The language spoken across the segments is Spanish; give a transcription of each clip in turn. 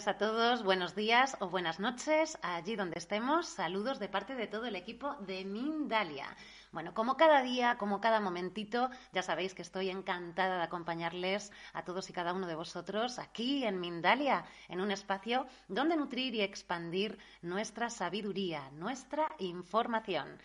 Tardes a todos, buenos días o buenas noches, allí donde estemos. Saludos de parte de todo el equipo de Mindalia. Bueno, como cada día, como cada momentito, ya sabéis que estoy encantada de acompañarles a todos y cada uno de vosotros aquí en Mindalia, en un espacio donde nutrir y expandir nuestra sabiduría, nuestra información.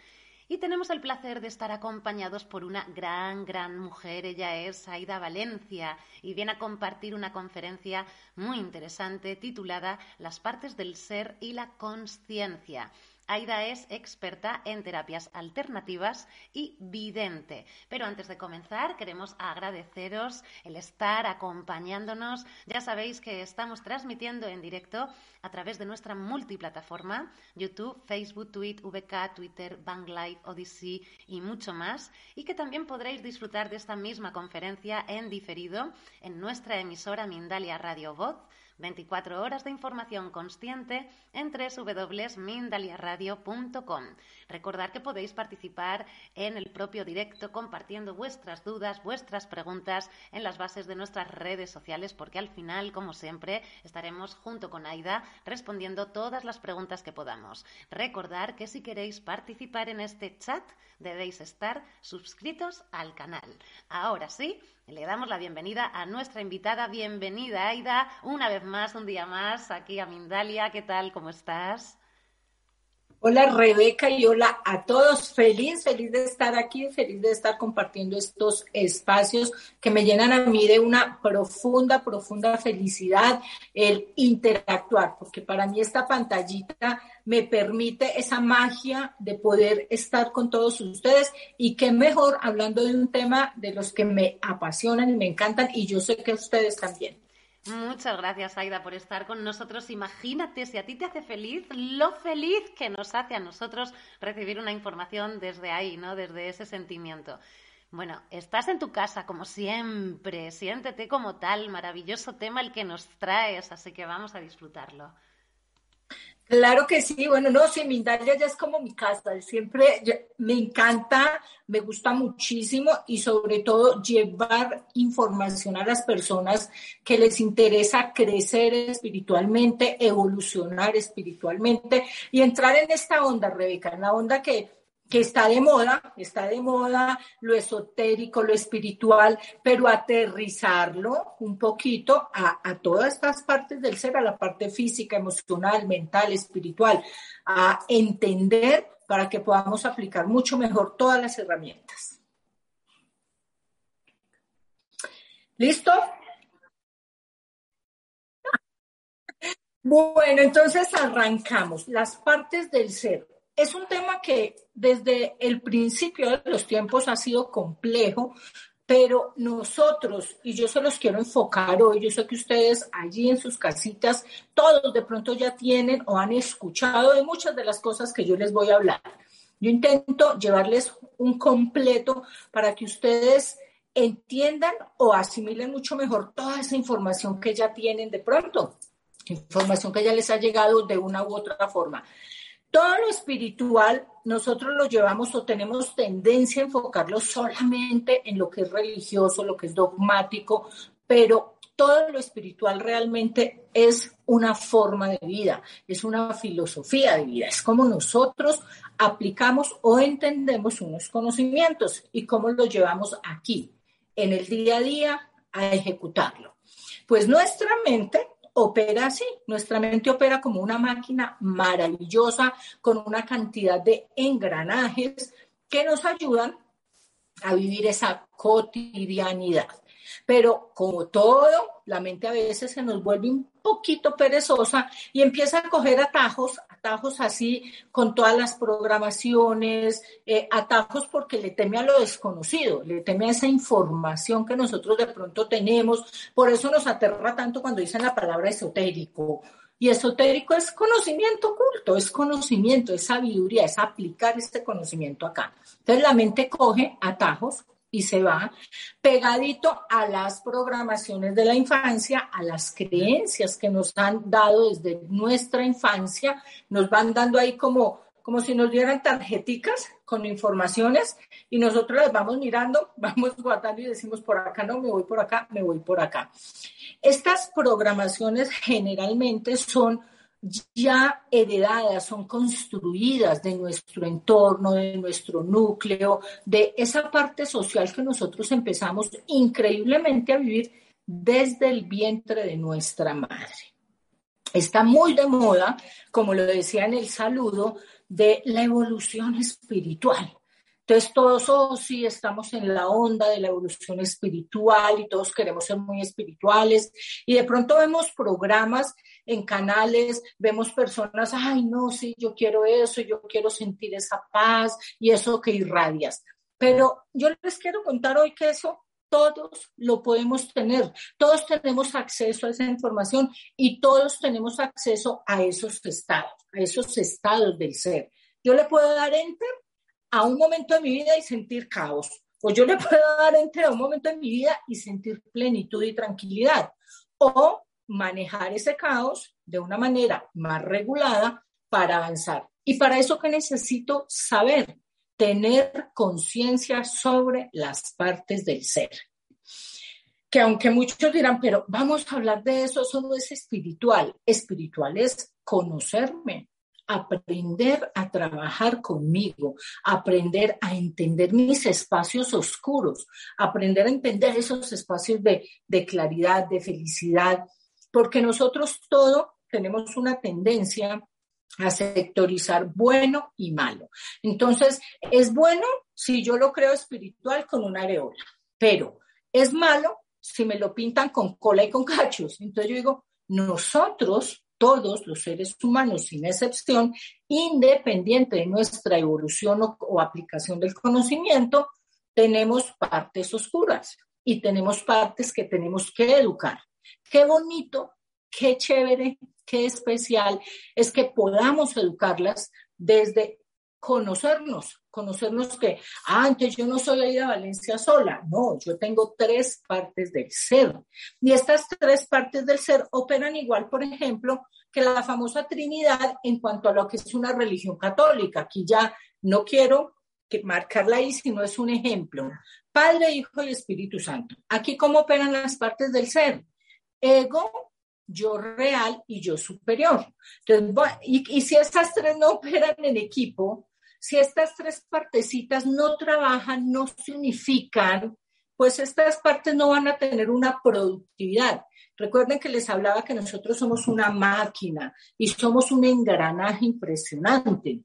Y tenemos el placer de estar acompañados por una gran, gran mujer. Ella es Aida Valencia y viene a compartir una conferencia muy interesante titulada Las partes del ser y la conciencia. Aida es experta en terapias alternativas y vidente. Pero antes de comenzar, queremos agradeceros el estar acompañándonos. Ya sabéis que estamos transmitiendo en directo a través de nuestra multiplataforma, YouTube, Facebook, Twitter, VK, Twitter, Banglife, Odyssey y mucho más. Y que también podréis disfrutar de esta misma conferencia en diferido en nuestra emisora Mindalia Radio Voz 24 horas de información consciente en www.mindaliaradio.com. Recordad que podéis participar en el propio directo compartiendo vuestras dudas, vuestras preguntas en las bases de nuestras redes sociales, porque al final, como siempre, estaremos junto con Aida respondiendo todas las preguntas que podamos. Recordad que si queréis participar en este chat, debéis estar suscritos al canal. Ahora sí, le damos la bienvenida a nuestra invitada. Bienvenida, Aida, una vez más, un día más, aquí a Mindalia. ¿Qué tal? ¿Cómo estás? Hola Rebeca y hola a todos. Feliz, feliz de estar aquí, feliz de estar compartiendo estos espacios que me llenan a mí de una profunda, profunda felicidad el interactuar, porque para mí esta pantallita me permite esa magia de poder estar con todos ustedes y qué mejor hablando de un tema de los que me apasionan y me encantan y yo sé que ustedes también. Muchas gracias, Aida, por estar con nosotros. Imagínate si a ti te hace feliz, lo feliz que nos hace a nosotros recibir una información desde ahí, ¿no? Desde ese sentimiento. Bueno, estás en tu casa como siempre, siéntete como tal, maravilloso tema el que nos traes, así que vamos a disfrutarlo. Claro que sí, bueno, no, sí, Mindalia ya es como mi casa, siempre me encanta, me gusta muchísimo y sobre todo llevar información a las personas que les interesa crecer espiritualmente, evolucionar espiritualmente y entrar en esta onda, Rebeca, en la onda que que está de moda, está de moda lo esotérico, lo espiritual, pero aterrizarlo un poquito a, todas estas partes del ser, a la parte física, emocional, mental, espiritual, a entender para que podamos aplicar mucho mejor todas las herramientas. ¿Listo? Bueno, entonces arrancamos. Las partes del ser es un tema que desde el principio de los tiempos ha sido complejo, pero nosotros, y yo se los quiero enfocar hoy, yo sé que ustedes allí en sus casitas, todos de pronto ya tienen o han escuchado de muchas de las cosas que yo les voy a hablar. Yo intento llevarles un completo para que ustedes entiendan o asimilen mucho mejor toda esa información que ya tienen de pronto, información que ya les ha llegado de una u otra forma. Todo lo espiritual nosotros lo llevamos o tenemos tendencia a enfocarlo solamente en lo que es religioso, lo que es dogmático, pero todo lo espiritual realmente es una forma de vida, es una filosofía de vida, es como nosotros aplicamos o entendemos unos conocimientos y cómo los llevamos aquí, en el día a día, a ejecutarlo. Pues nuestra mente opera así. Nuestra mente opera como una máquina maravillosa con una cantidad de engranajes que nos ayudan a vivir esa cotidianidad. Pero como todo, la mente a veces se nos vuelve un poquito perezosa y empieza a coger atajos, atajos así con todas las programaciones, eh, atajos porque le teme a lo desconocido, le teme a esa información que nosotros de pronto tenemos. Por eso nos aterra tanto cuando dicen la palabra esotérico. Y esotérico es conocimiento oculto, es conocimiento, es sabiduría, es aplicar este conocimiento acá. Entonces la mente coge atajos y se va pegadito a las programaciones de la infancia, a las creencias que nos han dado desde nuestra infancia, nos van dando ahí como, como si nos dieran tarjeticas con informaciones y nosotros las vamos mirando, vamos guardando y decimos por acá no, me voy por acá, me voy por acá. Estas programaciones generalmente son ya heredadas, son construidas de nuestro entorno, de nuestro núcleo, de esa parte social que nosotros empezamos increíblemente a vivir desde el vientre de nuestra madre. Está muy de moda, como lo decía en el saludo, de la evolución espiritual. Entonces todos, oh sí, estamos en la onda de la evolución espiritual y todos queremos ser muy espirituales. Y de pronto vemos programas en canales, vemos personas, ay, no, sí, yo quiero eso, yo quiero sentir esa paz y eso que irradias. Pero yo les quiero contar hoy que eso todos lo podemos tener, todos tenemos acceso a esa información y todos tenemos acceso a esos estados, a esos estados del ser. Yo le puedo dar enter a un momento de mi vida y sentir caos. O yo le puedo dar entre a un momento de mi vida y sentir plenitud y tranquilidad. O manejar ese caos de una manera más regulada para avanzar. Y para eso que necesito saber, tener conciencia sobre las partes del ser. Que aunque muchos dirán, pero vamos a hablar de eso, eso no es espiritual. Espiritual es conocerme, aprender a trabajar conmigo, aprender a entender mis espacios oscuros, aprender a entender esos espacios de, de claridad, de felicidad, porque nosotros todo tenemos una tendencia a sectorizar bueno y malo. Entonces, es bueno si yo lo creo espiritual con una areola, pero es malo si me lo pintan con cola y con cachos. Entonces yo digo, nosotros todos los seres humanos, sin excepción, independiente de nuestra evolución o, aplicación del conocimiento, tenemos partes oscuras y tenemos partes que tenemos que educar. Qué bonito, qué chévere, qué especial es que podamos educarlas desde conocernos, conocernos que antes yo no soy Aida Valencia sola, no, yo tengo tres partes del ser. Y estas tres partes del ser operan igual, por ejemplo, que la famosa Trinidad en cuanto a lo que es una religión católica. Aquí ya no quiero que marcarla ahí, sino es un ejemplo. Padre, Hijo y Espíritu Santo. Aquí cómo operan las partes del ser. Ego, yo real y yo superior. Entonces, y, si estas tres no operan en equipo, si estas tres partecitas no trabajan, no se unifican, pues estas partes no van a tener una productividad. Recuerden que les hablaba que nosotros somos una máquina y somos un engranaje impresionante.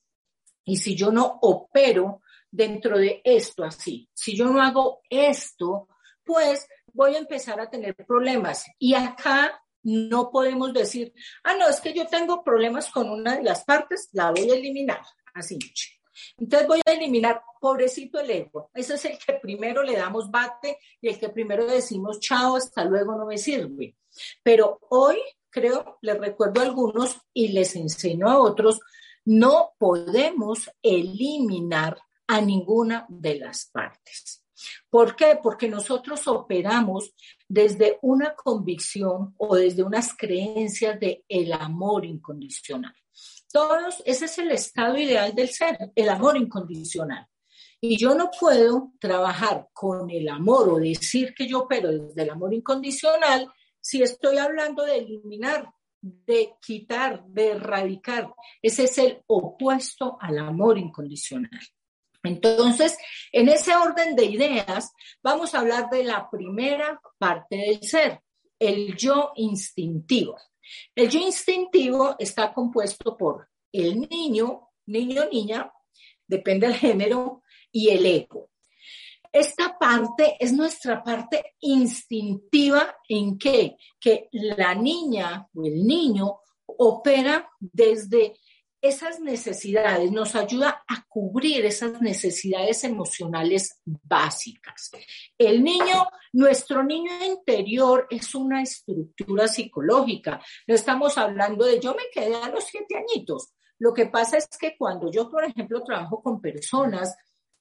Y si yo no opero dentro de esto así, si yo no hago esto, pues voy a empezar a tener problemas. Y acá no podemos decir, ah, no, es que yo tengo problemas con una de las partes, la voy a eliminar. Así. Entonces voy a eliminar, pobrecito el ego. Ese es el que primero le damos bate y el que primero decimos, chao, hasta luego, no me sirve. Pero hoy creo, les recuerdo a algunos y les enseño a otros, no podemos eliminar a ninguna de las partes. ¿Por qué? Porque nosotros operamos desde una convicción o desde unas creencias de el amor incondicional. Todos, ese es el estado ideal del ser, el amor incondicional. Y yo no puedo trabajar con el amor o decir que yo opero desde el amor incondicional si estoy hablando de eliminar, de quitar, de erradicar. Ese es el opuesto al amor incondicional. Entonces, en ese orden de ideas, vamos a hablar de la primera parte del ser, el yo instintivo. El yo instintivo está compuesto por el niño, niño, niña, depende del género, y el ego. Esta parte es nuestra parte instintiva en que, que la niña o el niño opera desde esas necesidades, nos ayuda a cubrir esas necesidades emocionales básicas. El niño, nuestro niño interior es una estructura psicológica. No estamos hablando de yo me quedé a los siete añitos. Lo que pasa es que cuando yo, por ejemplo, trabajo con personas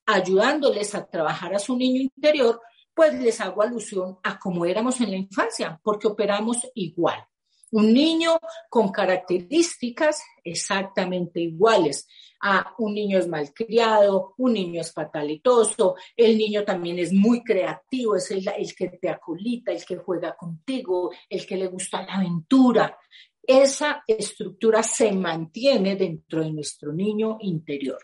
ayudándoles a trabajar a su niño interior, pues les hago alusión a cómo éramos en la infancia, porque operamos igual. Un niño con características exactamente iguales. a un niño es malcriado, un niño es fatalitoso, el niño también es muy creativo, es el, el que te acolita, el que juega contigo, el que le gusta la aventura. Esa estructura se mantiene dentro de nuestro niño interior.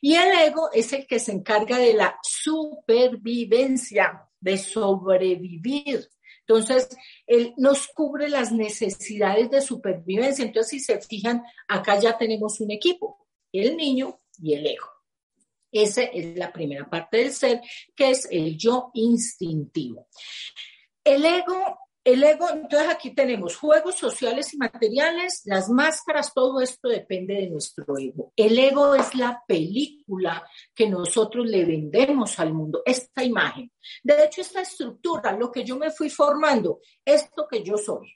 Y el ego es el que se encarga de la supervivencia, de sobrevivir. Entonces, él nos cubre las necesidades de supervivencia. Entonces, si se fijan, acá ya tenemos un equipo, el niño y el ego. Esa es la primera parte del ser, que es el yo instintivo. El ego el ego, entonces aquí tenemos juegos sociales y materiales, las máscaras, todo esto depende de nuestro ego. El ego es la película que nosotros le vendemos al mundo, esta imagen. De hecho, esta estructura, lo que yo me fui formando, esto que yo soy.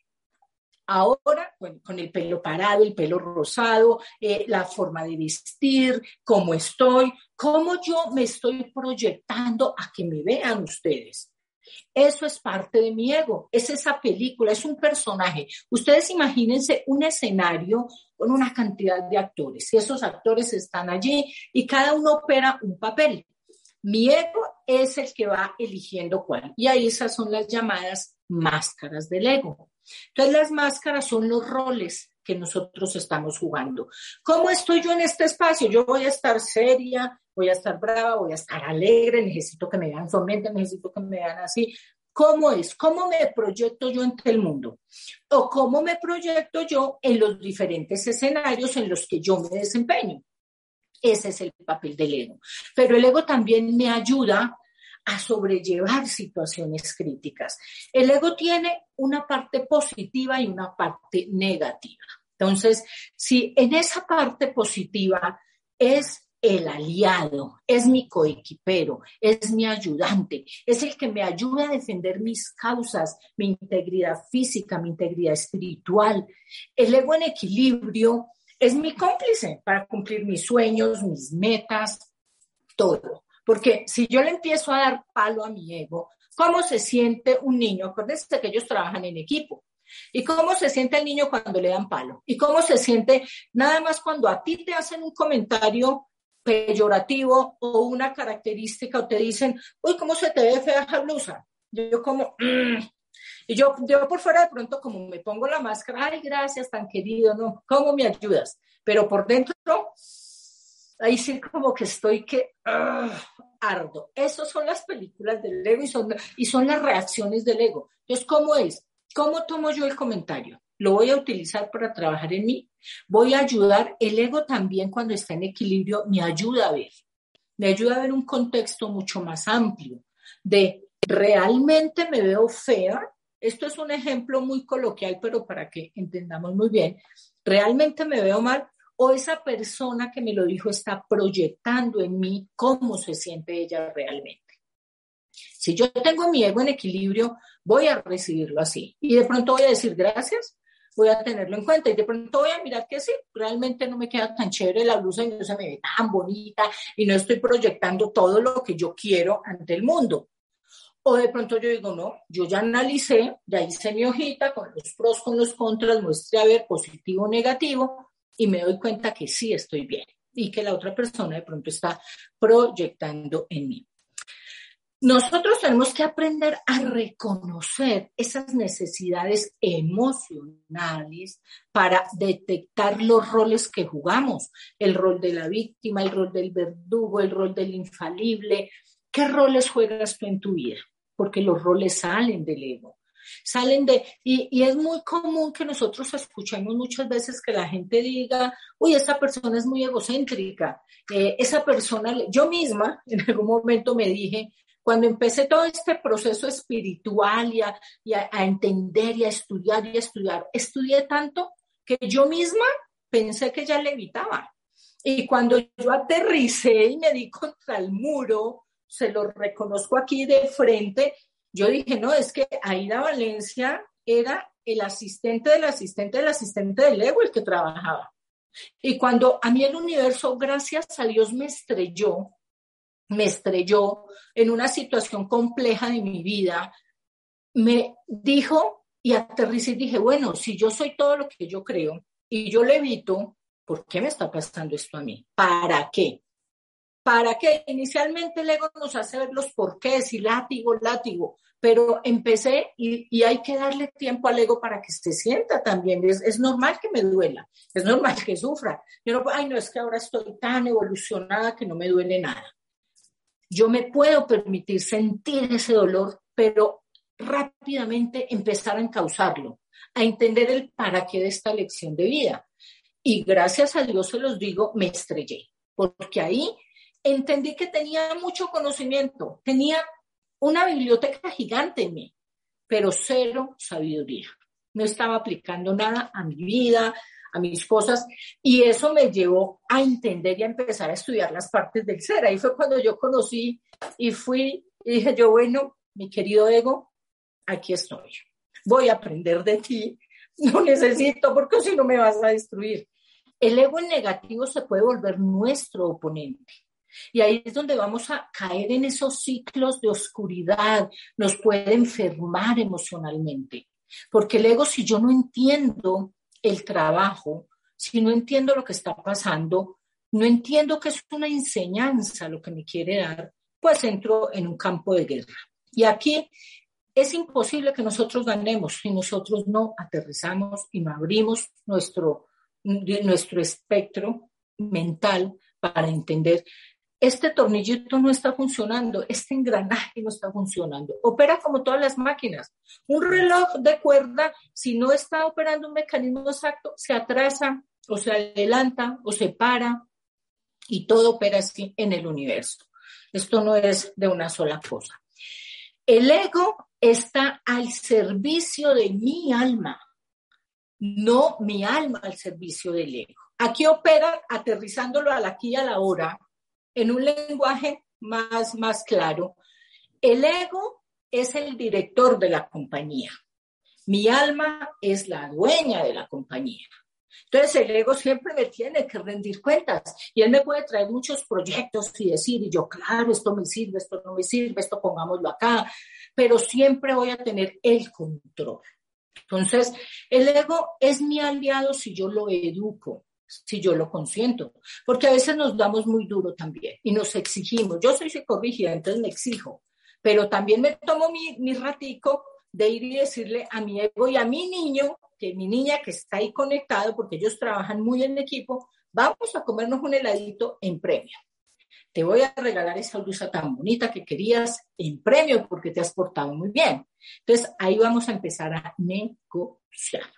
Ahora, con el pelo parado, el pelo rosado, eh, la forma de vestir, cómo estoy, cómo yo me estoy proyectando a que me vean ustedes. Eso es parte de mi ego, es esa película, es un personaje. Ustedes imagínense un escenario con una cantidad de actores y esos actores están allí y cada uno opera un papel. Mi ego es el que va eligiendo cuál. Y ahí esas son las llamadas máscaras del ego. Entonces las máscaras son los roles que nosotros estamos jugando. ¿Cómo estoy yo en este espacio? Yo voy a estar seria, voy a estar brava, voy a estar alegre, necesito que me vean sonriente, necesito que me vean así. ¿Cómo es? ¿Cómo me proyecto yo ante el mundo? ¿O cómo me proyecto yo en los diferentes escenarios en los que yo me desempeño? Ese es el papel del ego. Pero el ego también me ayuda a sobrellevar situaciones críticas. El ego tiene una parte positiva y una parte negativa. Entonces, si en esa parte positiva es el aliado, es mi coequipero, es mi ayudante, es el que me ayuda a defender mis causas, mi integridad física, mi integridad espiritual. El ego en equilibrio es mi cómplice para cumplir mis sueños, mis metas, todo. Porque si yo le empiezo a dar palo a mi ego, ¿cómo se siente un niño? Acuérdense que ellos trabajan en equipo. ¿Y cómo se siente el niño cuando le dan palo? ¿Y cómo se siente nada más cuando a ti te hacen un comentario peyorativo o una característica o te dicen, uy, ¿cómo se te ve fea esa blusa? Yo, como, mm". y yo, yo por fuera de pronto como me pongo la máscara, ay, gracias, tan querido, ¿no? ¿Cómo me ayudas? Pero por dentro, ahí sí como que estoy que uh, ardo. Esas son las películas del ego y son, y son las reacciones del ego. Entonces, ¿cómo es? ¿Cómo tomo yo el comentario? Lo voy a utilizar para trabajar en mí. Voy a ayudar, el ego también cuando está en equilibrio me ayuda a ver, me ayuda a ver un contexto mucho más amplio de realmente me veo fea. Esto es un ejemplo muy coloquial, pero para que entendamos muy bien, realmente me veo mal o esa persona que me lo dijo está proyectando en mí cómo se siente ella realmente. Si yo tengo mi ego en equilibrio, voy a recibirlo así. Y de pronto voy a decir gracias, voy a tenerlo en cuenta y de pronto voy a mirar que sí, realmente no me queda tan chévere la blusa y no se me ve tan bonita y no estoy proyectando todo lo que yo quiero ante el mundo. O de pronto yo digo, no, yo ya analicé, ya hice mi hojita con los pros, con los contras, muestre a ver positivo o negativo y me doy cuenta que sí estoy bien y que la otra persona de pronto está proyectando en mí. Nosotros tenemos que aprender a reconocer esas necesidades emocionales para detectar los roles que jugamos, el rol de la víctima, el rol del verdugo, el rol del infalible. ¿Qué roles juegas tú en tu vida? Porque los roles salen del ego. salen de, y, y, es muy común que nosotros escuchemos muchas veces que la gente diga, uy, esta persona es muy egocéntrica, eh, esa persona, yo misma en algún momento me dije, cuando empecé todo este proceso espiritual y, a, y a, a entender y a estudiar y a estudiar, estudié tanto que yo misma pensé que ya le evitaba. Y cuando yo aterricé y me di contra el muro, se lo reconozco aquí de frente, yo dije, no, es que Aida Valencia era el asistente del asistente del asistente del ego el que trabajaba. Y cuando a mí el universo, gracias a Dios, me estrelló, me estrelló en una situación compleja de mi vida, me dijo y aterricé y dije, bueno, si yo soy todo lo que yo creo y yo le evito, ¿por qué me está pasando esto a mí? ¿Para qué? ¿Para qué? Inicialmente el ego nos hace ver los porqués y látigo, látigo, pero empecé y, hay que darle tiempo al ego para que se sienta también. Es, es, normal que me duela, es normal que sufra. Yo no, ay, no, es que ahora estoy tan evolucionada que no me duele nada. Yo me puedo permitir sentir ese dolor, pero rápidamente empezar a encauzarlo, a entender el para qué de esta lección de vida. Y gracias a Dios se los digo, me estrellé, porque ahí entendí que tenía mucho conocimiento, tenía una biblioteca gigante en mí, pero cero sabiduría. No estaba aplicando nada a mi vida, a mis cosas, y eso me llevó a entender y a empezar a estudiar las partes del ser. Ahí fue cuando yo conocí y fui y dije yo, bueno, mi querido ego, aquí estoy. Voy a aprender de ti. No necesito, porque si no me vas a destruir. El ego en negativo se puede volver nuestro oponente. Y ahí es donde vamos a caer en esos ciclos de oscuridad, nos puede enfermar emocionalmente. Porque el ego, si yo no entiendo el trabajo, si no entiendo lo que está pasando, no entiendo que es una enseñanza lo que me quiere dar, pues entro en un campo de guerra. Y aquí es imposible que nosotros ganemos si nosotros no aterrizamos y abrimos nuestro nuestro espectro mental para entender este tornillito no está funcionando, este engranaje no está funcionando. Opera como todas las máquinas. Un reloj de cuerda, si no está operando un mecanismo exacto, se atrasa o se adelanta o se para y todo opera así en el universo. Esto no es de una sola cosa. El ego está al servicio de mi alma no mi alma al servicio del ego. Aquí opera aterrizándolo al aquí y a la hora en un lenguaje más, más claro. El ego es el director de la compañía. Mi alma es la dueña de la compañía. Entonces el ego siempre me tiene que rendir cuentas y él me puede traer muchos proyectos y decir, y yo, claro, esto me sirve, esto no me sirve, esto pongámoslo acá, pero siempre voy a tener el control. Entonces, el ego es mi aliado si yo lo educo, si yo lo consiento, porque a veces nos damos muy duro también y nos exigimos. Yo soy psicorrígida, entonces me exijo, pero también me tomo mi, mi ratico de ir y decirle a mi ego y a mi niño, que mi niña que está ahí conectado, porque ellos trabajan muy en equipo, vamos a comernos un heladito en premio te voy a regalar esa blusa tan bonita que querías en premio porque te has portado muy bien. Entonces, ahí vamos a empezar a negociar.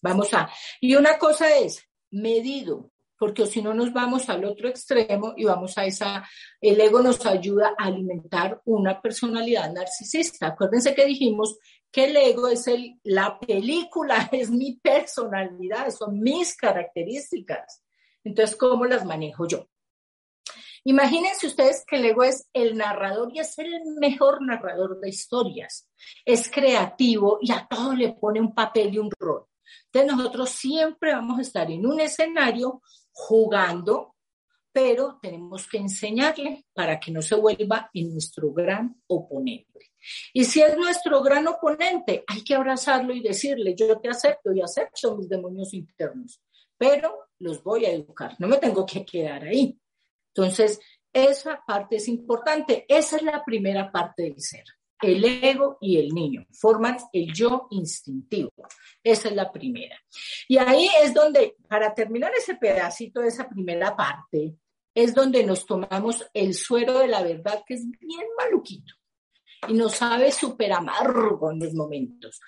Vamos a, y una cosa es medido, porque si no nos vamos al otro extremo y vamos a esa, el ego nos ayuda a alimentar una personalidad narcisista. Acuérdense que dijimos que el ego es el, la película, es mi personalidad, son mis características. Entonces, ¿cómo las manejo yo? Imagínense ustedes que el ego es el narrador y es el mejor narrador de historias. Es creativo y a todo le pone un papel y un rol. Entonces nosotros siempre vamos a estar en un escenario jugando, pero tenemos que enseñarle para que no se vuelva en nuestro gran oponente. Y si es nuestro gran oponente, hay que abrazarlo y decirle, yo te acepto y acepto mis demonios internos, pero los voy a educar, no me tengo que quedar ahí. Entonces, esa parte es importante. Esa es la primera parte del ser. El ego y el niño forman el yo instintivo. Esa es la primera. Y ahí es donde, para terminar ese pedacito de esa primera parte, es donde nos tomamos el suero de la verdad, que es bien maluquito. y nos sabe súper amargo en los momentos,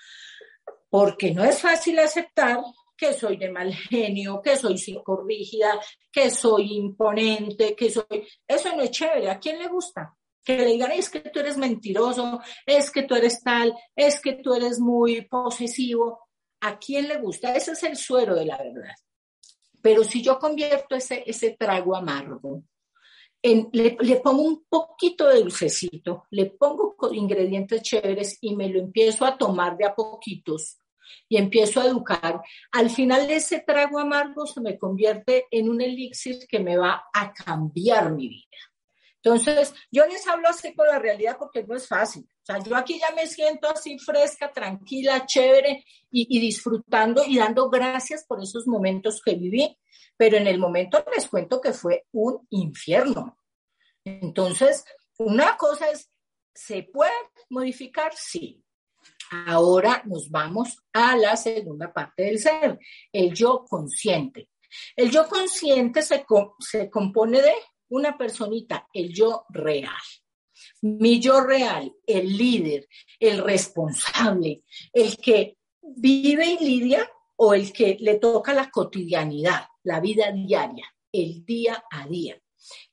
porque no es fácil aceptar que soy de mal genio, que soy psicorrígida, que soy imponente, que soy... Eso no es chévere. ¿A quién le gusta? Que le digan, es que tú eres mentiroso, es que tú eres tal, es que tú eres muy posesivo. ¿A quién le gusta? Ese es el suero de la verdad. Pero si yo convierto ese, ese trago amargo, en, le, le, pongo un poquito de dulcecito, le pongo ingredientes chéveres y me lo empiezo a tomar de a poquitos, y empiezo a educar, al final ese trago amargo se me convierte en un elixir que me va a cambiar mi vida. Entonces, yo les hablo así con la realidad porque no es fácil. O sea, yo aquí ya me siento así fresca, tranquila, chévere y, disfrutando y dando gracias por esos momentos que viví. Pero en el momento les cuento que fue un infierno. Entonces, una cosa es, ¿se puede modificar? Sí. Ahora nos vamos a la segunda parte del ser, el yo consciente. El yo consciente se, se compone de una personita, el yo real. Mi yo real, el líder, el responsable, el que vive y lidia o el que le toca la cotidianidad, la vida diaria, el día a día.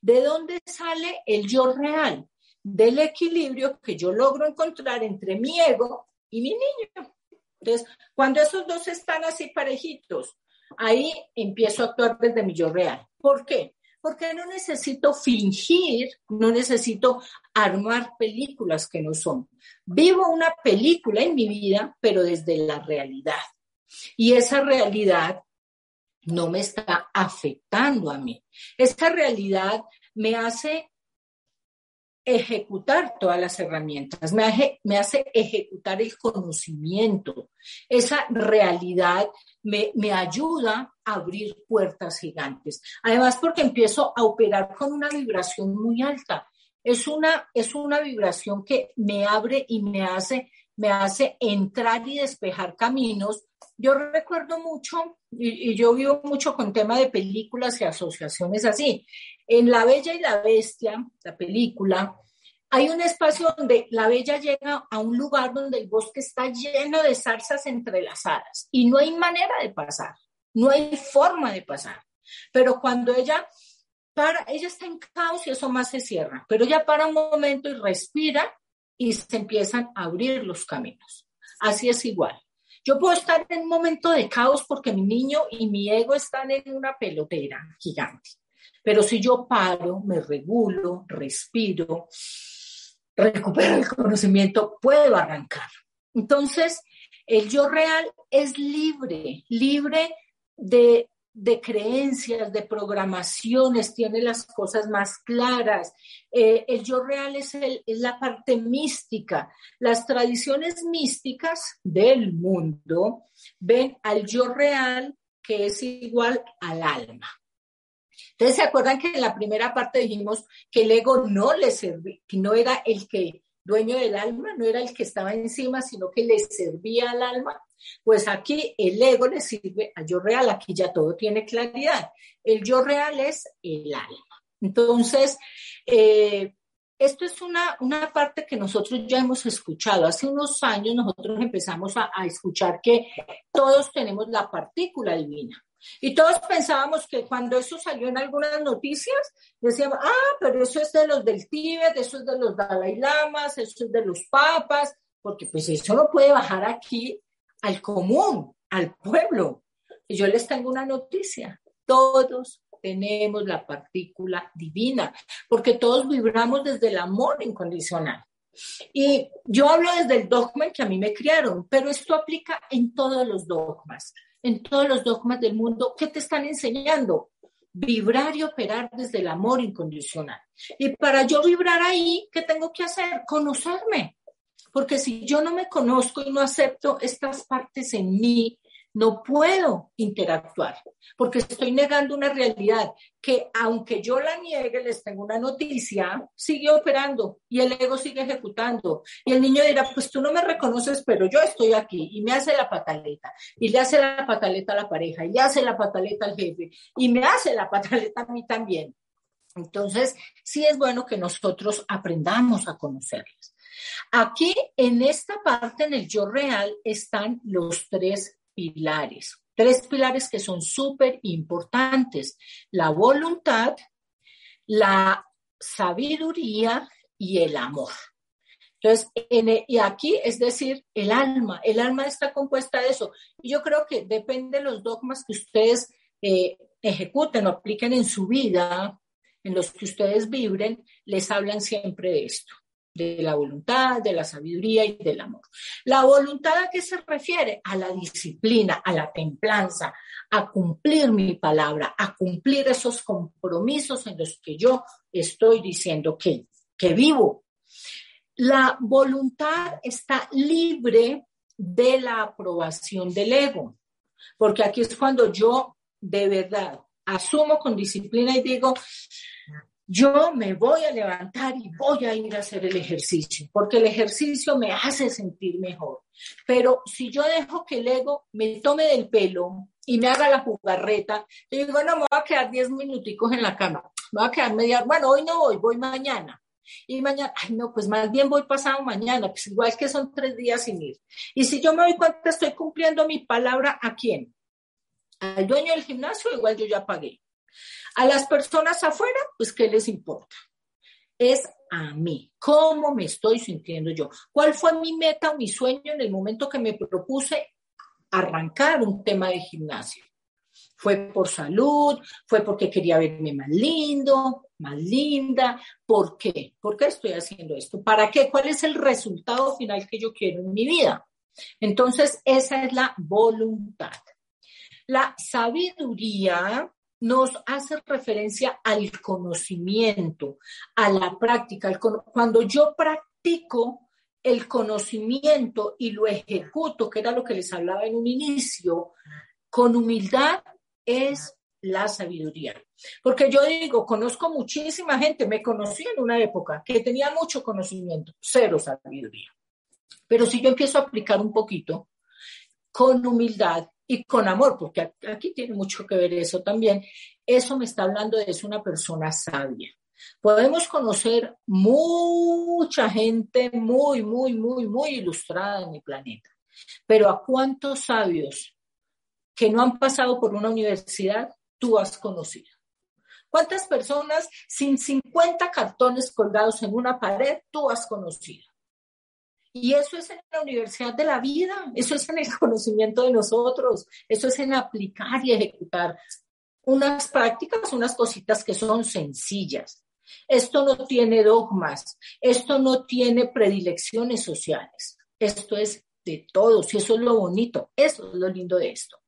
¿De dónde sale el yo real? Del equilibrio que yo logro encontrar entre mi ego y mi niño. Entonces, cuando esos dos están así parejitos, ahí empiezo a actuar desde mi yo real. ¿Por qué? Porque no necesito fingir, no necesito armar películas que no son. Vivo una película en mi vida, pero desde la realidad. Y esa realidad no me está afectando a mí. Esa realidad me hace ejecutar todas las herramientas, me hace, me hace ejecutar el conocimiento. Esa realidad me, me, ayuda a abrir puertas gigantes. Además, porque empiezo a operar con una vibración muy alta. Es una, es una vibración que me abre y me hace, me hace entrar y despejar caminos. Yo recuerdo mucho, y, yo vivo mucho con tema de películas y asociaciones así. En La Bella y la Bestia, la película, hay un espacio donde la bella llega a un lugar donde el bosque está lleno de zarzas entrelazadas y no hay manera de pasar, no hay forma de pasar. Pero cuando ella para, ella está en caos y eso más se cierra, pero ella para un momento y respira y se empiezan a abrir los caminos. Así es igual. Yo puedo estar en un momento de caos porque mi niño y mi ego están en una pelotera gigante. Pero si yo paro, me regulo, respiro, recupero el conocimiento, puedo arrancar. Entonces, el yo real es libre, libre de, de creencias, de programaciones, tiene las cosas más claras. Eh, el yo real es, el, es la parte mística. Las tradiciones místicas del mundo ven al yo real que es igual al alma. Entonces, ¿se acuerdan que en la primera parte dijimos que el ego no le servía, que no era el que dueño del alma, no era el que estaba encima, sino que le servía al alma? Pues aquí el ego le sirve a yo real, aquí ya todo tiene claridad. El yo real es el alma. Entonces, eh, esto es una, una parte que nosotros ya hemos escuchado. Hace unos años nosotros empezamos a, a escuchar que todos tenemos la partícula divina. Y todos pensábamos que cuando eso salió en algunas noticias, decíamos, ah, pero eso es de los del Tíbet, eso es de los Dalai Lamas, eso es de los papas, porque pues eso no puede bajar aquí al común, al pueblo. Y yo les tengo una noticia, todos tenemos la partícula divina, porque todos vibramos desde el amor incondicional. Y yo hablo desde el dogma en que a mí me criaron, pero esto aplica en todos los dogmas en todos los dogmas del mundo, ¿qué te están enseñando? Vibrar y operar desde el amor incondicional. Y para yo vibrar ahí, ¿qué tengo que hacer? Conocerme. Porque si yo no me conozco y no acepto estas partes en mí, no puedo interactuar porque estoy negando una realidad que aunque yo la niegue, les tengo una noticia, sigue operando y el ego sigue ejecutando. Y el niño dirá, pues tú no me reconoces, pero yo estoy aquí y me hace la pataleta y le hace la pataleta a la pareja y le hace la pataleta al jefe y me hace la pataleta a mí también. Entonces, sí es bueno que nosotros aprendamos a conocerlas. Aquí, en esta parte, en el yo real, están los tres pilares. Tres pilares que son súper importantes. La voluntad, la sabiduría y el amor. Entonces, y aquí es decir, el alma, el alma está compuesta de eso. Yo creo que depende de los dogmas que ustedes eh, ejecuten o apliquen en su vida, en los que ustedes vibren, les hablan siempre de esto, de la voluntad, de la sabiduría y del amor. La voluntad a qué se refiere? A la disciplina, a la templanza, a cumplir mi palabra, a cumplir esos compromisos en los que yo estoy diciendo que, que vivo. La voluntad está libre de la aprobación del ego, porque aquí es cuando yo de verdad asumo con disciplina y digo, yo me voy a levantar y voy a ir a hacer el ejercicio, porque el ejercicio me hace sentir mejor. Pero si yo dejo que el ego me tome del pelo y me haga la jugarreta, yo digo, no, me voy a quedar 10 minuticos en la cama, me voy a quedar media, bueno, hoy no voy, voy mañana. Y mañana, ay no, pues más bien voy pasado mañana, pues igual es que son tres días sin ir. Y si yo me doy cuenta, estoy cumpliendo mi palabra, ¿a quién? Al dueño del gimnasio, igual yo ya pagué. A las personas afuera, pues, ¿qué les importa? Es a mí, cómo me estoy sintiendo yo, cuál fue mi meta o mi sueño en el momento que me propuse arrancar un tema de gimnasio. Fue por salud, fue porque quería verme más lindo, más linda. ¿Por qué? ¿Por qué estoy haciendo esto? ¿Para qué? ¿Cuál es el resultado final que yo quiero en mi vida? Entonces, esa es la voluntad. La sabiduría nos hace referencia al conocimiento, a la práctica. Cuando yo practico el conocimiento y lo ejecuto, que era lo que les hablaba en un inicio, con humildad es la sabiduría. Porque yo digo, conozco muchísima gente, me conocí en una época que tenía mucho conocimiento, cero sabiduría. Pero si yo empiezo a aplicar un poquito, con humildad y con amor, porque aquí tiene mucho que ver eso también, eso me está hablando de es una persona sabia. Podemos conocer mucha gente muy, muy, muy, muy ilustrada en el planeta, pero ¿a cuántos sabios que no han pasado por una universidad tú has conocido? ¿Cuántas personas sin 50 cartones colgados en una pared tú has conocido? Y eso es en la universidad de la vida, eso es en el conocimiento de nosotros, eso es en aplicar y ejecutar unas prácticas, unas cositas que son sencillas. Esto no tiene dogmas, esto no tiene predilecciones sociales, esto es de todos y eso es lo bonito, eso es lo lindo de esto.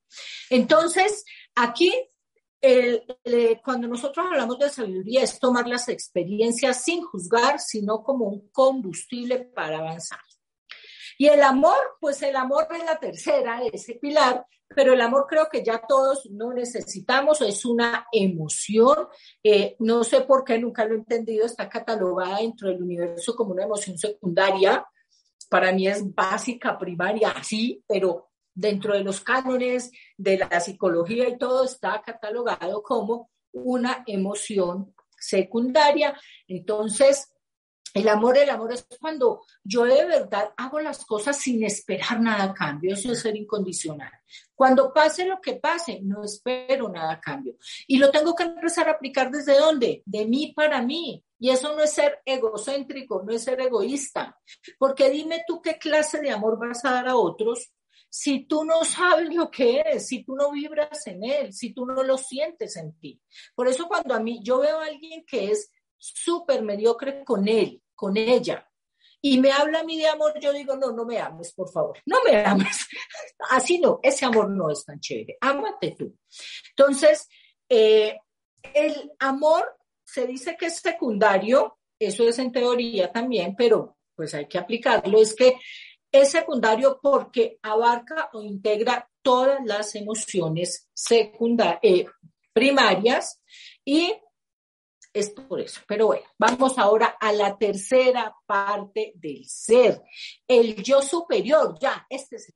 Entonces, aquí cuando nosotros hablamos de sabiduría es tomar las experiencias sin juzgar, sino como un combustible para avanzar. Y el amor, pues el amor es la tercera, ese pilar, pero el amor creo que ya todos no necesitamos, es una emoción, eh, no sé por qué, nunca lo he entendido, está catalogada dentro del universo como una emoción secundaria, para mí es básica, primaria, sí, pero dentro de los cánones de la psicología y todo está catalogado como una emoción secundaria. Entonces, el amor, el amor es cuando yo de verdad hago las cosas sin esperar nada a cambio, eso es ser incondicional. Cuando pase lo que pase, no espero nada a cambio. Y lo tengo que empezar a aplicar desde dónde? De mí para mí. Y eso no es ser egocéntrico, no es ser egoísta. Porque dime tú qué clase de amor vas a dar a otros si tú no sabes lo que es, si tú no vibras en él, si tú no lo sientes en ti. Por eso cuando a mí yo veo a alguien que es súper mediocre con él, con ella. Y me habla a mí de amor, yo digo, no, no me ames, por favor, no me ames. Así no, ese amor no es tan chévere, ámate tú. Entonces, eh, el amor se dice que es secundario, eso es en teoría también, pero pues hay que aplicarlo, es que es secundario porque abarca o integra todas las emociones secundarias, eh, primarias y es por eso. Pero bueno, vamos ahora a la tercera parte del ser, el yo superior, ya, este es el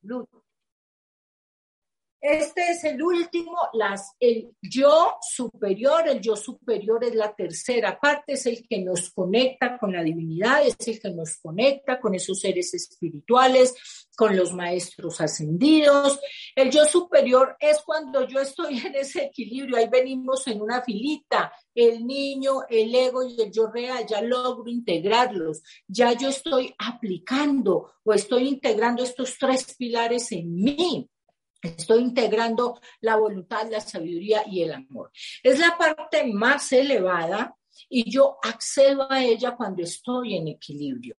Este es el último, las, el yo superior, el yo superior es la tercera parte, es el que nos conecta con la divinidad, es el que nos conecta con esos seres espirituales, con los maestros ascendidos. El yo superior es cuando yo estoy en ese equilibrio, ahí venimos en una filita, el niño, el ego y el yo real, ya logro integrarlos, ya yo estoy aplicando o estoy integrando estos tres pilares en mí. Estoy integrando la voluntad, la sabiduría y el amor. Es la parte más elevada y yo accedo a ella cuando estoy en equilibrio.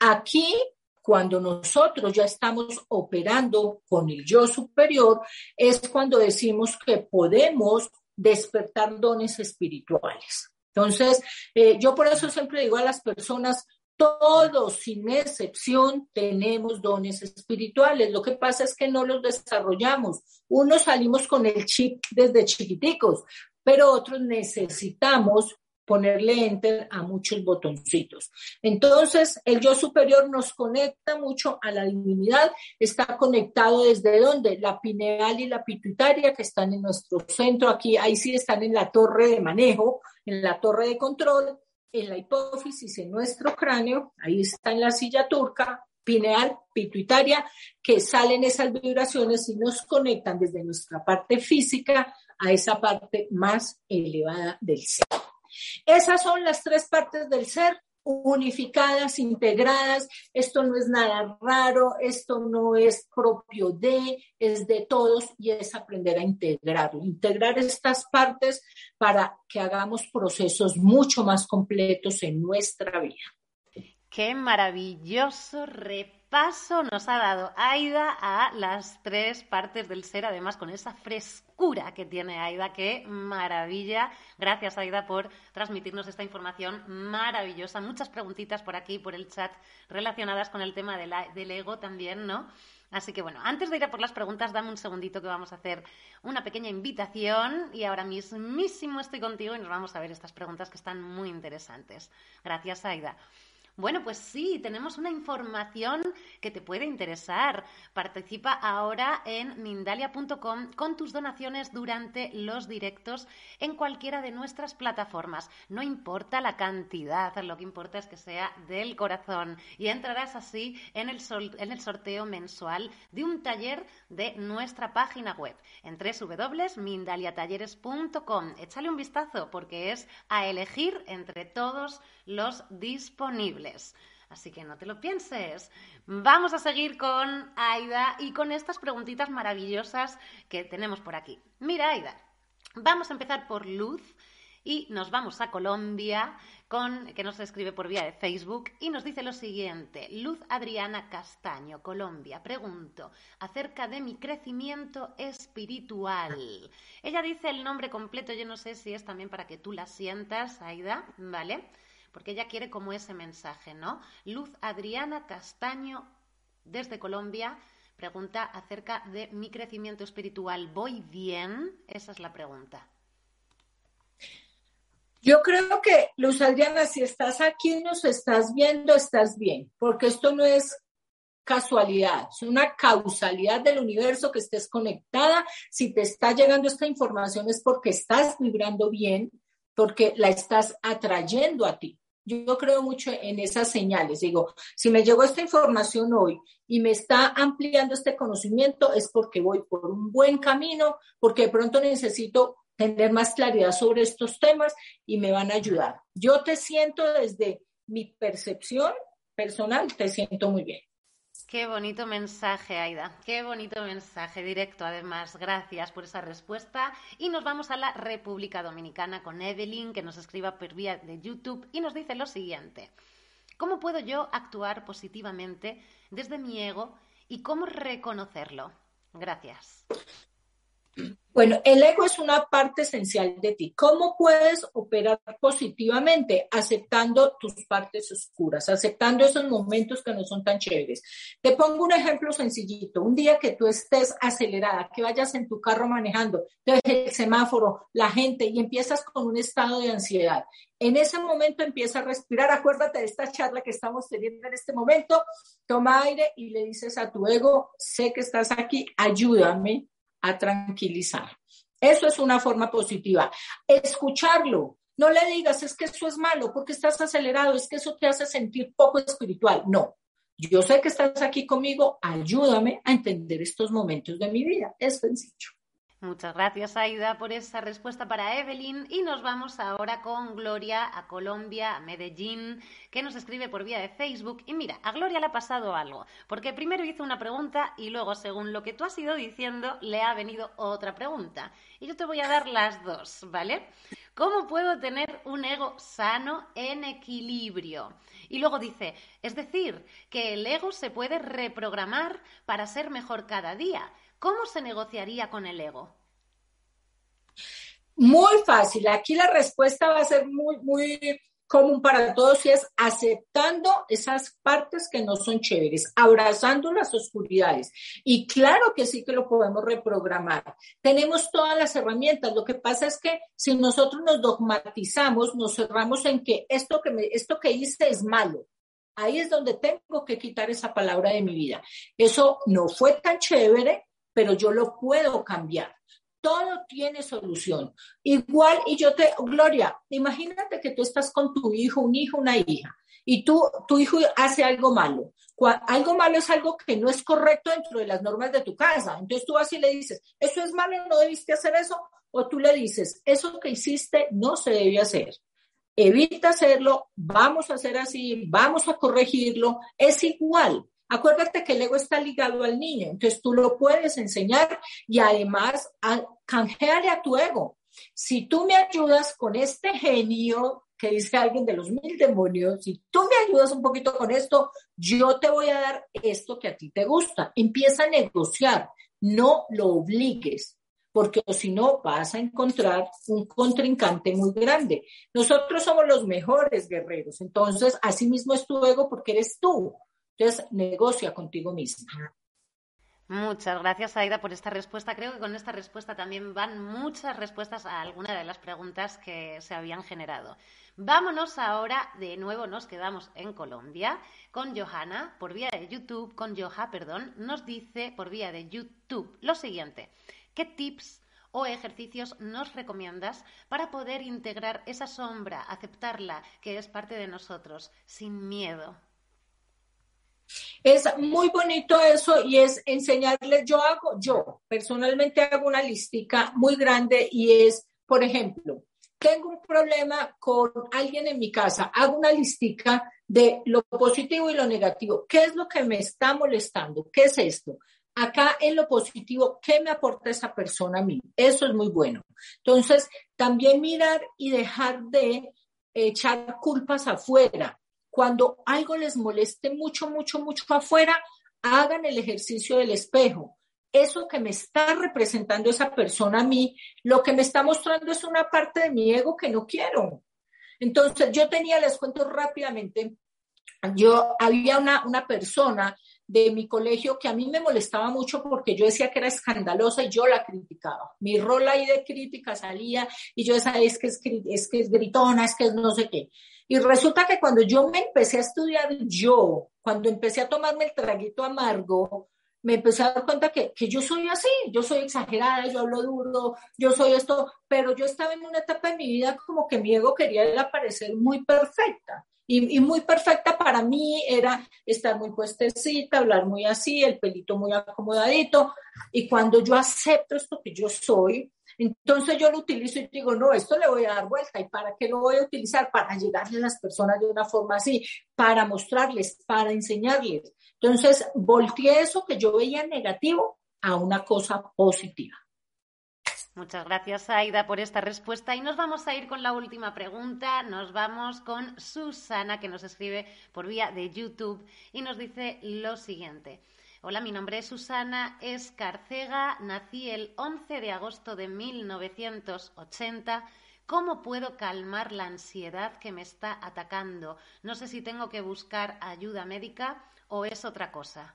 Aquí, cuando nosotros ya estamos operando con el yo superior, es cuando decimos que podemos despertar dones espirituales. Entonces, eh, yo por eso siempre digo a las personas, todos, sin excepción, tenemos dones espirituales. Lo que pasa es que no los desarrollamos. Unos salimos con el chip desde chiquiticos, pero otros necesitamos ponerle enter a muchos botoncitos. Entonces, el yo superior nos conecta mucho a la divinidad, está conectado desde dónde? La pineal y la pituitaria que están en nuestro centro, aquí, ahí sí están en la torre de manejo, en la torre de control, en la hipófisis, en nuestro cráneo, ahí está en la silla turca, pineal, pituitaria, que salen esas vibraciones y nos conectan desde nuestra parte física a esa parte más elevada del ser. Esas son las tres partes del ser unificadas, integradas. Esto no es nada raro, esto no es propio de, es de todos y es aprender a integrarlo, integrar estas partes para que hagamos procesos mucho más completos en nuestra vida. Qué maravilloso repaso nos ha dado Aida a las tres partes del ser, además con esa frescura que tiene Aida. Qué maravilla. Gracias, Aida, por transmitirnos esta información maravillosa. Muchas preguntitas por aquí, por el chat, relacionadas con el tema del ego también, ¿no? Así que bueno, antes de ir a por las preguntas, dame un segundito que vamos a hacer una pequeña invitación y ahora mismísimo estoy contigo y nos vamos a ver estas preguntas que están muy interesantes. Gracias, Aida. Bueno, pues sí, tenemos una información que te puede interesar. Participa ahora en mindalia.com con tus donaciones durante los directos en cualquiera de nuestras plataformas. No importa la cantidad, lo que importa es que sea del corazón. Y entrarás así en el, sorteo mensual de un taller de nuestra página web en www.mindaliatalleres.com. Échale un vistazo porque es a elegir entre todos los disponibles. Así que no te lo pienses. Vamos a seguir con Aida y con estas preguntitas maravillosas que tenemos por aquí. Mira, Aida, vamos a empezar por Luz y nos vamos a Colombia con que nos escribe por vía de Facebook y nos dice lo siguiente. Luz Adriana Castaño, Colombia. Pregunto acerca de mi crecimiento espiritual. Ella dice el nombre completo, yo no sé si es también para que tú la sientas, Aida, ¿vale? Porque ella quiere como ese mensaje, ¿no? Luz Adriana Castaño, desde Colombia, pregunta acerca de mi crecimiento espiritual. ¿Voy bien? Esa es la pregunta. Yo creo que, Luz Adriana, si estás aquí, nos estás viendo, estás bien, porque esto no es casualidad, es una causalidad del universo que estés conectada. Si te está llegando esta información es porque estás vibrando bien, porque la estás atrayendo a ti. Yo creo mucho en esas señales. Digo, si me llegó esta información hoy y me está ampliando este conocimiento, es porque voy por un buen camino, porque de pronto necesito tener más claridad sobre estos temas y me van a ayudar. Yo te siento desde mi percepción personal, te siento muy bien. Qué bonito mensaje, Aida. Qué bonito mensaje directo, además. Gracias por esa respuesta. Y nos vamos a la República Dominicana con Evelyn, que nos escriba por vía de YouTube y nos dice lo siguiente. ¿Cómo puedo yo actuar positivamente desde mi ego y cómo reconocerlo? Gracias. Bueno, el ego es una parte esencial de ti. ¿Cómo puedes operar positivamente? Aceptando tus partes oscuras, aceptando esos momentos que no son tan chéveres. Te pongo un ejemplo sencillito. Un día que tú estés acelerada, que vayas en tu carro manejando, el semáforo, la gente y empiezas con un estado de ansiedad. En ese momento empieza a respirar. Acuérdate de esta charla que estamos teniendo en este momento. Toma aire y le dices a tu ego, sé que estás aquí, ayúdame a tranquilizar. Eso es una forma positiva. Escucharlo. No le digas, es que eso es malo, porque estás acelerado, es que eso te hace sentir poco espiritual. No. Yo sé que estás aquí conmigo, ayúdame a entender estos momentos de mi vida. Es sencillo. Muchas gracias, Aida, por esa respuesta para Evelyn. Y nos vamos ahora con Gloria a Colombia, a Medellín, que nos escribe por vía de Facebook. Y mira, a Gloria le ha pasado algo, porque primero hizo una pregunta y luego, según lo que tú has ido diciendo, le ha venido otra pregunta. Y yo te voy a dar las dos, ¿vale? ¿Cómo puedo tener un ego sano en equilibrio? Y luego dice, es decir, que el ego se puede reprogramar para ser mejor cada día ¿Cómo se negociaría con el ego? Muy fácil. Aquí la respuesta va a ser muy, muy común para todos y es aceptando esas partes que no son chéveres, abrazando las oscuridades. Y claro que sí que lo podemos reprogramar. Tenemos todas las herramientas. Lo que pasa es que si nosotros nos dogmatizamos, nos cerramos en que esto que, esto que hice es malo. Ahí es donde tengo que quitar esa palabra de mi vida. Eso no fue tan chévere, pero yo lo puedo cambiar. Todo tiene solución. Igual, y yo te, Gloria, imagínate que tú estás con tu hijo, un hijo, una hija, y tú, tu hijo hace algo malo. Algo malo es algo que no es correcto dentro de las normas de tu casa. Entonces tú así le dices, eso es malo, no debiste hacer eso. O tú le dices, eso que hiciste no se debe hacer. Evita hacerlo, vamos a hacer así, vamos a corregirlo. Es igual. Acuérdate que el ego está ligado al niño, entonces tú lo puedes enseñar y además a, a tu ego. Si tú me ayudas con este genio que dice alguien de los mil demonios, si tú me ayudas un poquito con esto, yo te voy a dar esto que a ti te gusta. Empieza a negociar, no lo obligues, porque si no vas a encontrar un contrincante muy grande. Nosotros somos los mejores guerreros, entonces así mismo es tu ego porque eres tú. Entonces, negocia contigo misma. Muchas gracias, Aida, por esta respuesta. Creo que con esta respuesta también van muchas respuestas a alguna de las preguntas que se habían generado. Vámonos ahora, de nuevo nos quedamos en Colombia, con Johanna, por vía de YouTube, con Joha, perdón, nos dice por vía de YouTube lo siguiente. ¿Qué tips o ejercicios nos recomiendas para poder integrar esa sombra, aceptarla, que es parte de nosotros, sin miedo? Es muy bonito eso y es enseñarles, yo hago, yo personalmente hago una listica muy grande y es, por ejemplo, tengo un problema con alguien en mi casa, hago una listica de lo positivo y lo negativo. ¿Qué es lo que me está molestando? ¿Qué es esto? Acá en lo positivo, ¿qué me aporta esa persona a mí? Eso es muy bueno. Entonces, también mirar y dejar de echar culpas afuera cuando algo les moleste mucho, mucho, mucho afuera, hagan el ejercicio del espejo. Eso que me está representando esa persona a mí, lo que me está mostrando es una parte de mi ego que no quiero. Entonces, yo tenía, les cuento rápidamente, yo había una, una persona de mi colegio que a mí me molestaba mucho porque yo decía que era escandalosa y yo la criticaba. Mi rol ahí de crítica salía y yo decía, es que es, es que es gritona, es que es no sé qué. Y resulta que cuando yo me empecé a estudiar yo, cuando empecé a tomarme el traguito amargo, me empecé a dar cuenta que, que, yo soy así, yo soy exagerada, yo hablo duro, yo soy esto, pero yo estaba en una etapa de mi vida como que mi ego quería aparecer muy perfecta. Y, y, muy perfecta para mí era estar muy puestecita, hablar muy así, el pelito muy acomodadito. Y cuando yo acepto esto que yo soy, entonces yo lo utilizo y digo, no, esto le voy a dar vuelta. ¿Y para qué lo voy a utilizar? Para llegarle a las personas de una forma así, para mostrarles, para enseñarles. Entonces volteé eso que yo veía negativo a una cosa positiva. Muchas gracias, Aida, por esta respuesta. Y nos vamos a ir con la última pregunta. Nos vamos con Susana, que nos escribe por vía de YouTube y nos dice lo siguiente. Hola, mi nombre es Susana Escarcega, nací el 11 de agosto de 1980. ¿Cómo puedo calmar la ansiedad que me está atacando? No sé si tengo que buscar ayuda médica o es otra cosa.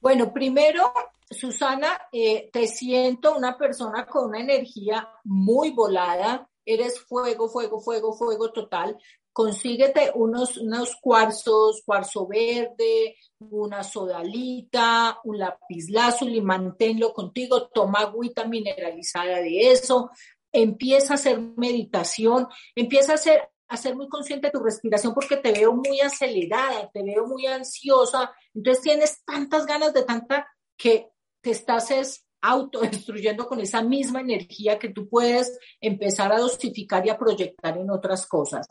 Bueno, primero, Susana, eh, te siento una persona con una energía muy volada. Eres fuego, fuego, fuego, fuego total. Consíguete unos, unos cuarzos, cuarzo verde, una sodalita, un lápiz lazuli, manténlo contigo, toma agüita mineralizada de eso, empieza a hacer meditación, empieza a ser, a ser muy consciente tu respiración porque te veo muy acelerada, te veo muy ansiosa, entonces tienes tantas ganas de tanta que te estás es, autodestruyendo con esa misma energía que tú puedes empezar a dosificar y a proyectar en otras cosas.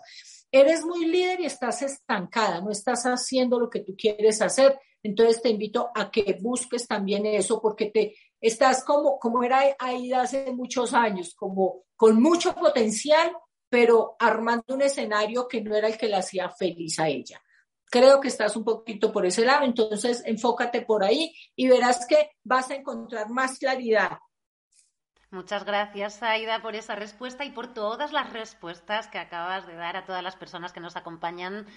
Eres muy líder y estás estancada, no estás haciendo lo que tú quieres hacer. Entonces te invito a que busques también eso porque te estás como, como era ahí hace muchos años, como con mucho potencial, pero armando un escenario que no era el que la hacía feliz a ella creo que estás un poquito por ese lado, entonces enfócate por ahí y verás que vas a encontrar más claridad. Muchas gracias, Aida, por esa respuesta y por todas las respuestas que acabas de dar a todas las personas que nos acompañan.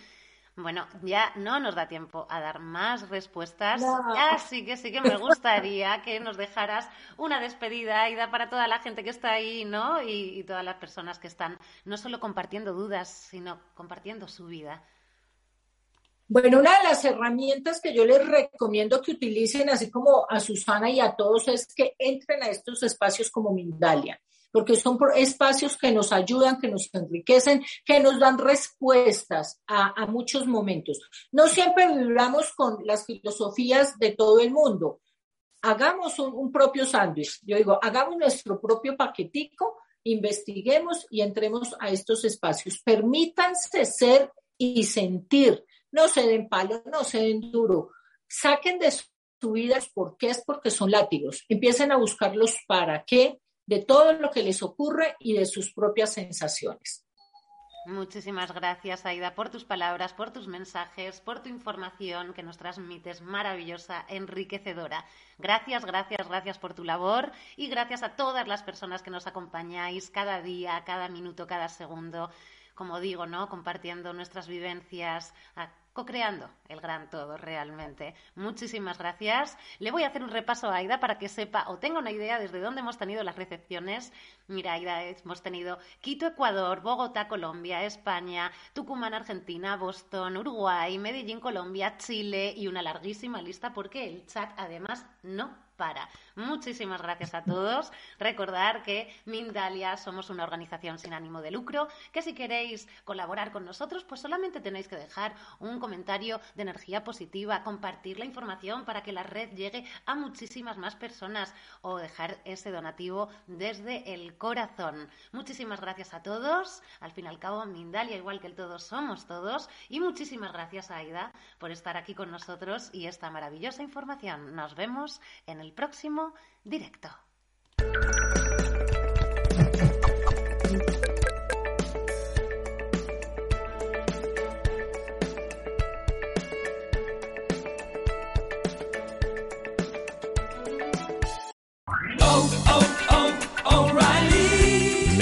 Bueno, ya no nos da tiempo a dar más respuestas, así que sí que me gustaría que nos dejaras una despedida, Aida, para toda la gente que está ahí, ¿no? Y, y todas las personas que están no solo compartiendo dudas, sino compartiendo su vida. Bueno, una de las herramientas que yo les recomiendo que utilicen, así como a Susana y a todos, es que entren a estos espacios como Mindalia, porque son espacios que nos ayudan, que nos enriquecen, que nos dan respuestas a, muchos momentos. No siempre vibramos con las filosofías de todo el mundo. Hagamos un, propio sándwich. Yo digo, hagamos nuestro propio paquetico, investiguemos y entremos a estos espacios. Permítanse ser y sentir no se den palo, no se den duro, saquen de su vida por qué es porque son látigos, empiecen a buscar los para qué de todo lo que les ocurre y de sus propias sensaciones. Muchísimas gracias, Aida, por tus palabras, por tus mensajes, por tu información que nos transmites maravillosa, enriquecedora. Gracias, gracias, gracias por tu labor y gracias a todas las personas que nos acompañáis cada día, cada minuto, cada segundo como digo, ¿no? Compartiendo nuestras vivencias, co-creando el gran todo realmente. Muchísimas gracias. Le voy a hacer un repaso a Aida para que sepa o tenga una idea desde dónde hemos tenido las recepciones. Mira, Aida, hemos tenido Quito, Ecuador, Bogotá, Colombia, España, Tucumán, Argentina, Boston, Uruguay, Medellín, Colombia, Chile y una larguísima lista porque el chat además no para. Muchísimas gracias a todos. Recordar que Mindalia somos una organización sin ánimo de lucro, que si queréis colaborar con nosotros, pues solamente tenéis que dejar un comentario de energía positiva, compartir la información para que la red llegue a muchísimas más personas o dejar ese donativo desde el corazón. Muchísimas gracias a todos. Al fin y al cabo, Mindalia, igual que el todos somos todos. Y muchísimas gracias, Aida, por estar aquí con nosotros y esta maravillosa información. Nos vemos en el próximo directo.